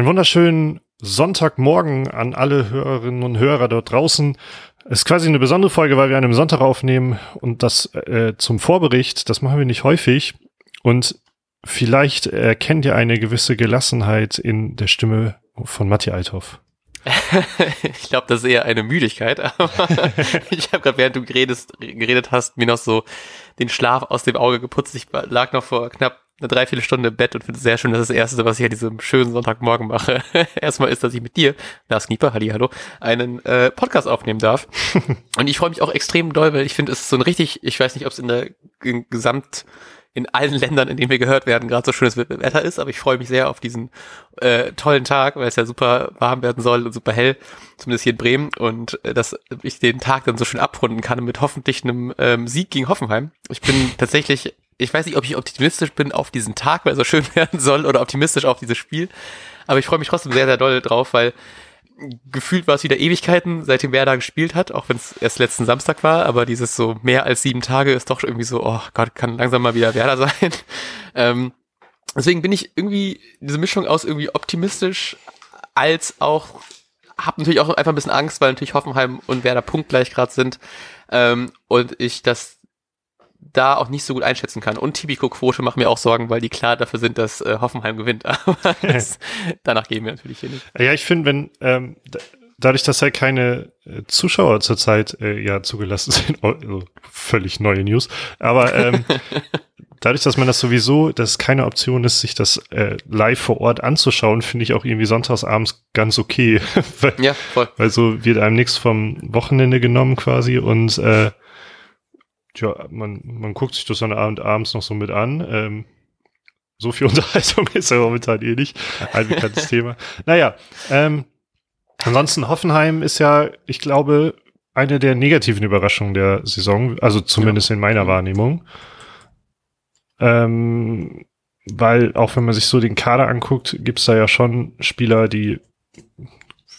Einen wunderschönen Sonntagmorgen an alle Hörerinnen und Hörer dort draußen. Es ist quasi eine besondere Folge, weil wir an einem Sonntag aufnehmen und das äh, zum Vorbericht, das machen wir nicht häufig. Und vielleicht erkennt ihr eine gewisse Gelassenheit in der Stimme von Matti Althoff. ich glaube, das ist eher eine Müdigkeit, aber ich habe gerade, während du geredet, geredet hast, mir noch so den Schlaf aus dem Auge geputzt. Ich lag noch vor knapp eine Dreiviertelstunde im Bett und finde es sehr schön, dass das Erste, was ich an diesem schönen Sonntagmorgen mache, erstmal ist, dass ich mit dir, Lars Knieper, halli, hallo, einen äh, Podcast aufnehmen darf. und ich freue mich auch extrem doll, weil ich finde, es ist so ein richtig, ich weiß nicht, ob es in der in Gesamt in allen Ländern, in denen wir gehört werden, gerade so schönes Wetter ist, aber ich freue mich sehr auf diesen äh, tollen Tag, weil es ja super warm werden soll und super hell, zumindest hier in Bremen, und äh, dass ich den Tag dann so schön abrunden kann mit hoffentlich einem ähm, Sieg gegen Hoffenheim. Ich bin tatsächlich ich weiß nicht, ob ich optimistisch bin auf diesen Tag, weil er so schön werden soll, oder optimistisch auf dieses Spiel. Aber ich freue mich trotzdem sehr, sehr doll drauf, weil gefühlt war es wieder Ewigkeiten, seitdem Werder gespielt hat, auch wenn es erst letzten Samstag war, aber dieses so mehr als sieben Tage ist doch irgendwie so, oh Gott, kann langsam mal wieder Werder sein. Ähm, deswegen bin ich irgendwie diese Mischung aus irgendwie optimistisch als auch habe natürlich auch einfach ein bisschen Angst, weil natürlich Hoffenheim und Werder punktgleich gerade sind ähm, und ich das da auch nicht so gut einschätzen kann. Und Tipico-Quote macht mir auch Sorgen, weil die klar dafür sind, dass äh, Hoffenheim gewinnt. Aber das, danach gehen wir natürlich hier nicht. Ja, ich finde, wenn ähm, dadurch, dass halt keine äh, Zuschauer zurzeit äh, ja zugelassen sind, also völlig neue News, aber ähm, dadurch, dass man das sowieso, dass es keine Option ist, sich das äh, live vor Ort anzuschauen, finde ich auch irgendwie sonntagsabends ganz okay. weil, ja, voll. Weil so wird einem nichts vom Wochenende genommen quasi und äh, Tja, man, man guckt sich das dann Abend, abends noch so mit an. Ähm, so viel Unterhaltung ist ja momentan eh nicht. Ein bekanntes Thema. Naja, ähm, ansonsten Hoffenheim ist ja, ich glaube, eine der negativen Überraschungen der Saison, also zumindest ja. in meiner Wahrnehmung. Ähm, weil auch wenn man sich so den Kader anguckt, gibt's da ja schon Spieler, die,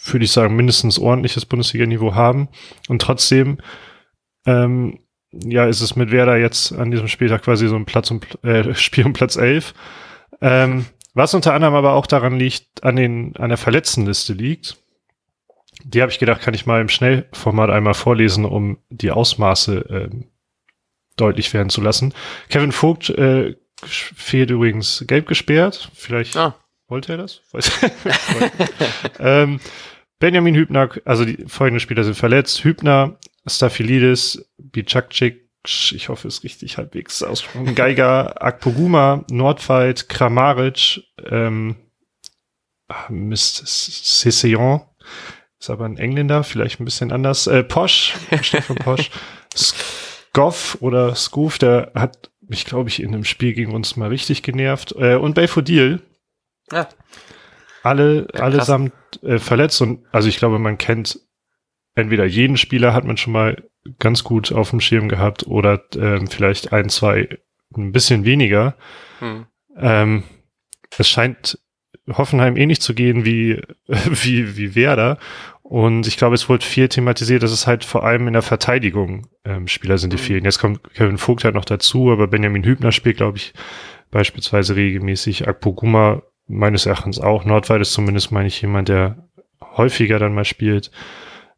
würde ich sagen, mindestens ordentliches Bundesliga-Niveau haben. Und trotzdem ähm, ja, ist es mit Werder jetzt an diesem Spieltag quasi so ein Platz um, äh, Spiel um Platz 11. Ähm, was unter anderem aber auch daran liegt, an den, an der Verletztenliste liegt. Die habe ich gedacht, kann ich mal im Schnellformat einmal vorlesen, um die Ausmaße äh, deutlich werden zu lassen. Kevin Vogt äh, fehlt übrigens gelb gesperrt. Vielleicht ah. wollte er das? ähm, Benjamin Hübner, also die folgenden Spieler sind verletzt. Hübner, Staphylidis, Bicakcik, ich hoffe, es ist richtig halbwegs ausgesprochen, Geiger, Akpoguma, Nordwald, Kramaric, ähm, ah, Mist, Cesseillon, ist aber ein Engländer, vielleicht ein bisschen anders, äh, Posch, Stefan Posch, Skoff oder Skoof, der hat mich, glaube ich, in einem Spiel gegen uns mal richtig genervt, äh, und Belfodil. Ja. Alle, ja, allesamt äh, verletzt und also ich glaube, man kennt entweder jeden Spieler hat man schon mal ganz gut auf dem Schirm gehabt oder ähm, vielleicht ein, zwei ein bisschen weniger. Hm. Ähm, es scheint Hoffenheim ähnlich zu gehen wie, wie, wie Werder. Und ich glaube, es wurde viel thematisiert, dass es halt vor allem in der Verteidigung ähm, Spieler sind, die hm. fehlen. Jetzt kommt Kevin Vogt halt noch dazu, aber Benjamin Hübner spielt, glaube ich, beispielsweise regelmäßig. Akpoguma meines Erachtens auch. Nordwald ist zumindest, meine ich, jemand, der häufiger dann mal spielt.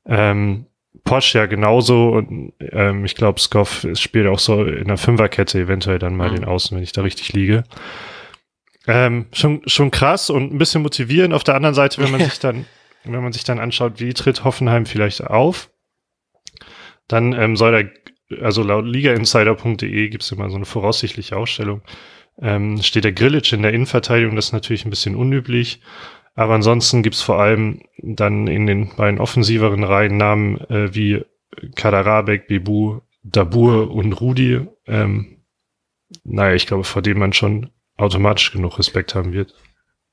Ähm, Porsche ja genauso und ähm, ich glaube, Skoff spielt auch so in der Fünferkette eventuell dann mal mhm. den Außen, wenn ich da richtig liege. Ähm, schon, schon krass und ein bisschen motivierend. Auf der anderen Seite, wenn man sich dann, wenn man sich dann anschaut, wie tritt Hoffenheim vielleicht auf, dann ähm, soll da, also laut ligainsider.de gibt es immer so eine voraussichtliche Ausstellung, ähm, steht der Grillitsch in der Innenverteidigung, das ist natürlich ein bisschen unüblich. Aber ansonsten gibt's vor allem dann in den beiden offensiveren Reihen Namen äh, wie Kaderabek, Bebu, Dabur und Rudi. Ähm, naja, ich glaube, vor dem man schon automatisch genug Respekt haben wird.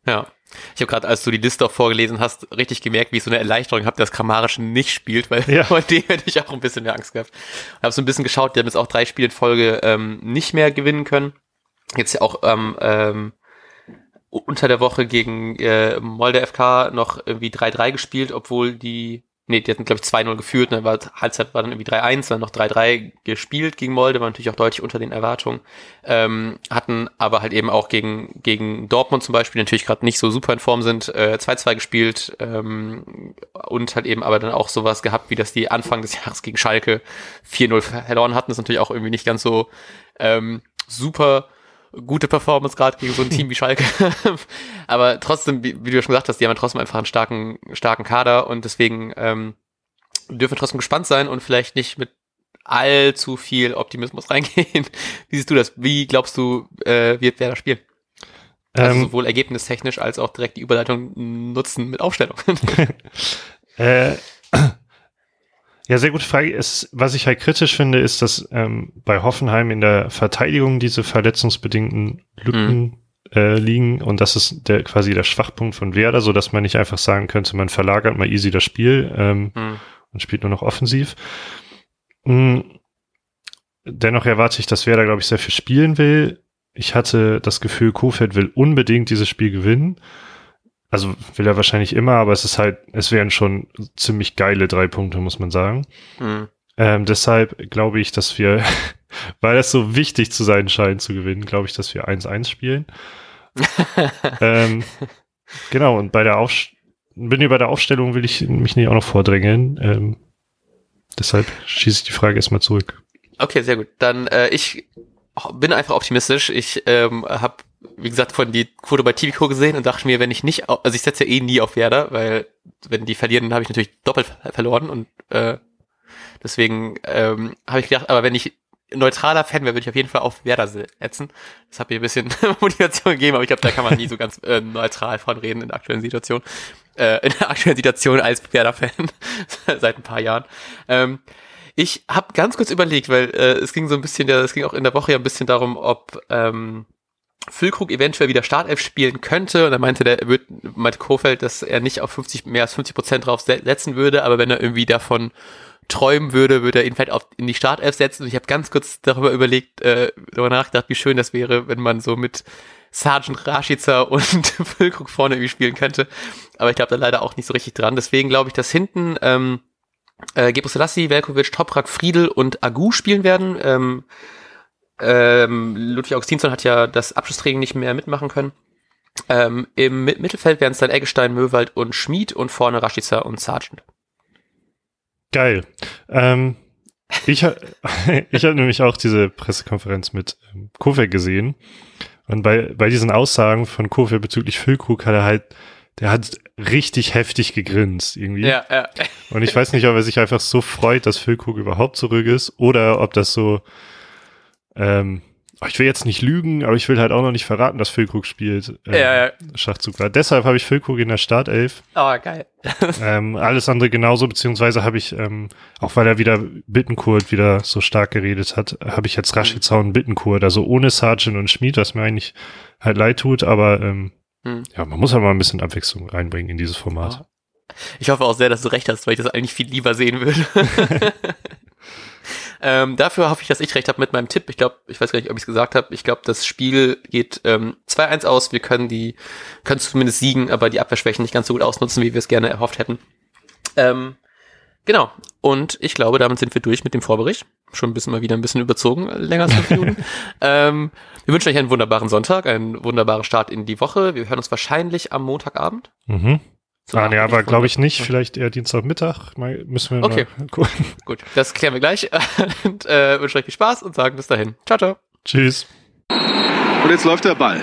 Ja. Ich habe gerade, als du die Liste auch vorgelesen hast, richtig gemerkt, wie ich so eine Erleichterung habe, dass Kramarisch nicht spielt, weil ja. vor dem hätte ich auch ein bisschen mehr Angst gehabt. Ich habe so ein bisschen geschaut, die haben jetzt auch drei Spiele in Folge ähm, nicht mehr gewinnen können. Jetzt ja auch ähm, ähm, unter der Woche gegen äh, Molde FK noch irgendwie 3-3 gespielt, obwohl die nee, die hatten, glaube ich, 2-0 geführt, dann war Halbzeit war dann irgendwie 3-1, dann noch 3-3 gespielt gegen Molde, war natürlich auch deutlich unter den Erwartungen. Ähm, hatten aber halt eben auch gegen, gegen Dortmund zum Beispiel, natürlich gerade nicht so super in Form sind, äh, 2-2 gespielt ähm, und halt eben aber dann auch sowas gehabt, wie dass die Anfang des Jahres gegen Schalke 4-0 verloren hatten. Das ist natürlich auch irgendwie nicht ganz so ähm, super gute Performance gerade gegen so ein Team wie Schalke. Aber trotzdem, wie, wie, du schon gesagt hast, die haben trotzdem einfach einen starken, starken Kader und deswegen ähm, dürfen wir trotzdem gespannt sein und vielleicht nicht mit allzu viel Optimismus reingehen. Wie siehst du das? Wie glaubst du, äh, wird wer da spielen? Also ähm, sowohl ergebnistechnisch als auch direkt die Überleitung nutzen mit Aufstellung. äh, ja, sehr gute Frage. Es, was ich halt kritisch finde, ist, dass ähm, bei Hoffenheim in der Verteidigung diese verletzungsbedingten Lücken mhm. äh, liegen und das ist der quasi der Schwachpunkt von Werder, so dass man nicht einfach sagen könnte, man verlagert mal easy das Spiel ähm, mhm. und spielt nur noch offensiv. Mhm. Dennoch erwarte ich, dass Werder, glaube ich, sehr viel spielen will. Ich hatte das Gefühl, Kofeld will unbedingt dieses Spiel gewinnen. Also will er wahrscheinlich immer, aber es ist halt, es wären schon ziemlich geile drei Punkte, muss man sagen. Mhm. Ähm, deshalb glaube ich, dass wir, weil es so wichtig zu sein scheint zu gewinnen, glaube ich, dass wir 1-1 spielen. ähm, genau, und bei der Aufstellung, bin ich bei der Aufstellung, will ich mich nicht auch noch vordrängeln. Ähm, deshalb schieße ich die Frage erstmal zurück. Okay, sehr gut. Dann äh, ich bin einfach optimistisch. Ich ähm, habe wie gesagt, von die Quote bei Tipico gesehen und dachte mir, wenn ich nicht, also ich setze ja eh nie auf Werder, weil wenn die verlieren, dann habe ich natürlich doppelt verloren und äh, deswegen ähm, habe ich gedacht, aber wenn ich neutraler Fan wäre, würde ich auf jeden Fall auf Werder setzen. Das hat mir ein bisschen Motivation gegeben, aber ich glaube, da kann man nie so ganz äh, neutral von reden in der aktuellen Situation. Äh, in der aktuellen Situation als Werder-Fan seit ein paar Jahren. Ähm, ich habe ganz kurz überlegt, weil äh, es ging so ein bisschen, es ging auch in der Woche ja ein bisschen darum, ob ähm, Füllkrug eventuell wieder Startelf spielen könnte. Und dann meinte der, meinte Kofeld, dass er nicht auf 50, mehr als 50 Prozent drauf setzen würde, aber wenn er irgendwie davon träumen würde, würde er ihn vielleicht auf, in die Startelf setzen. Und ich habe ganz kurz darüber überlegt, äh, darüber nachgedacht, wie schön das wäre, wenn man so mit Sergeant Rashica und Füllkrug vorne irgendwie spielen könnte. Aber ich glaube da leider auch nicht so richtig dran. Deswegen glaube ich, dass hinten ähm, äh, Gebre Selassie, Velkovic, Toprak, Friedel und Agu spielen werden. Ähm, ähm, Ludwig Augustinsson hat ja das Abschlusstraining nicht mehr mitmachen können. Ähm, Im Mittelfeld wären es dann Eggestein, Möwald und Schmid und vorne Rashica und Sargent. Geil. Ähm, ich ha ich habe nämlich auch diese Pressekonferenz mit ähm, Kofe gesehen. Und bei, bei diesen Aussagen von Kofe bezüglich Füllkrug hat er halt, der hat richtig heftig gegrinst irgendwie. Ja, ja. Und ich weiß nicht, ob er sich einfach so freut, dass Füllkrug überhaupt zurück ist oder ob das so ähm, ich will jetzt nicht lügen, aber ich will halt auch noch nicht verraten, dass Füllkrug spielt. Äh, ja, ja. Schachzug war. Deshalb habe ich Füllkrug in der Startelf. Oh, geil. ähm, alles andere genauso, beziehungsweise habe ich, ähm, auch weil er wieder Bittenkurt wieder so stark geredet hat, habe ich jetzt Rashica und Bittenkurt, also ohne Sargent und Schmied, was mir eigentlich halt leid tut, aber ähm, hm. ja, man muss halt mal ein bisschen Abwechslung reinbringen in dieses Format. Ich hoffe auch sehr, dass du recht hast, weil ich das eigentlich viel lieber sehen würde. Ähm, dafür hoffe ich, dass ich recht habe mit meinem Tipp. Ich glaube, ich weiß gar nicht, ob ich es gesagt habe. Ich glaube, das Spiel geht ähm, 2-1 aus. Wir können die, können zumindest siegen, aber die Abwehrschwächen nicht ganz so gut ausnutzen, wie wir es gerne erhofft hätten. Ähm, genau. Und ich glaube, damit sind wir durch mit dem Vorbericht. Schon ein bisschen mal wieder ein bisschen überzogen, länger als fünf Minuten. ähm, wir wünschen euch einen wunderbaren Sonntag, einen wunderbaren Start in die Woche. Wir hören uns wahrscheinlich am Montagabend. Mhm. Ah, nee, aber glaube ich nicht. Vielleicht eher Dienstagmittag. Mal, müssen wir okay. mal gucken. Gut, das klären wir gleich. und äh, wünsche euch viel Spaß und sagen bis dahin. Ciao, ciao. Tschüss. Und jetzt läuft der Ball.